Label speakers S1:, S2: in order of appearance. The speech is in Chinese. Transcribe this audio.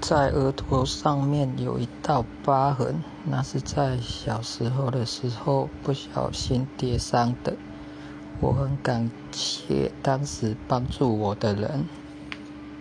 S1: 在额头上面有一道疤痕那是在小时候的时候不小心跌伤的。我很感谢当时帮助我的人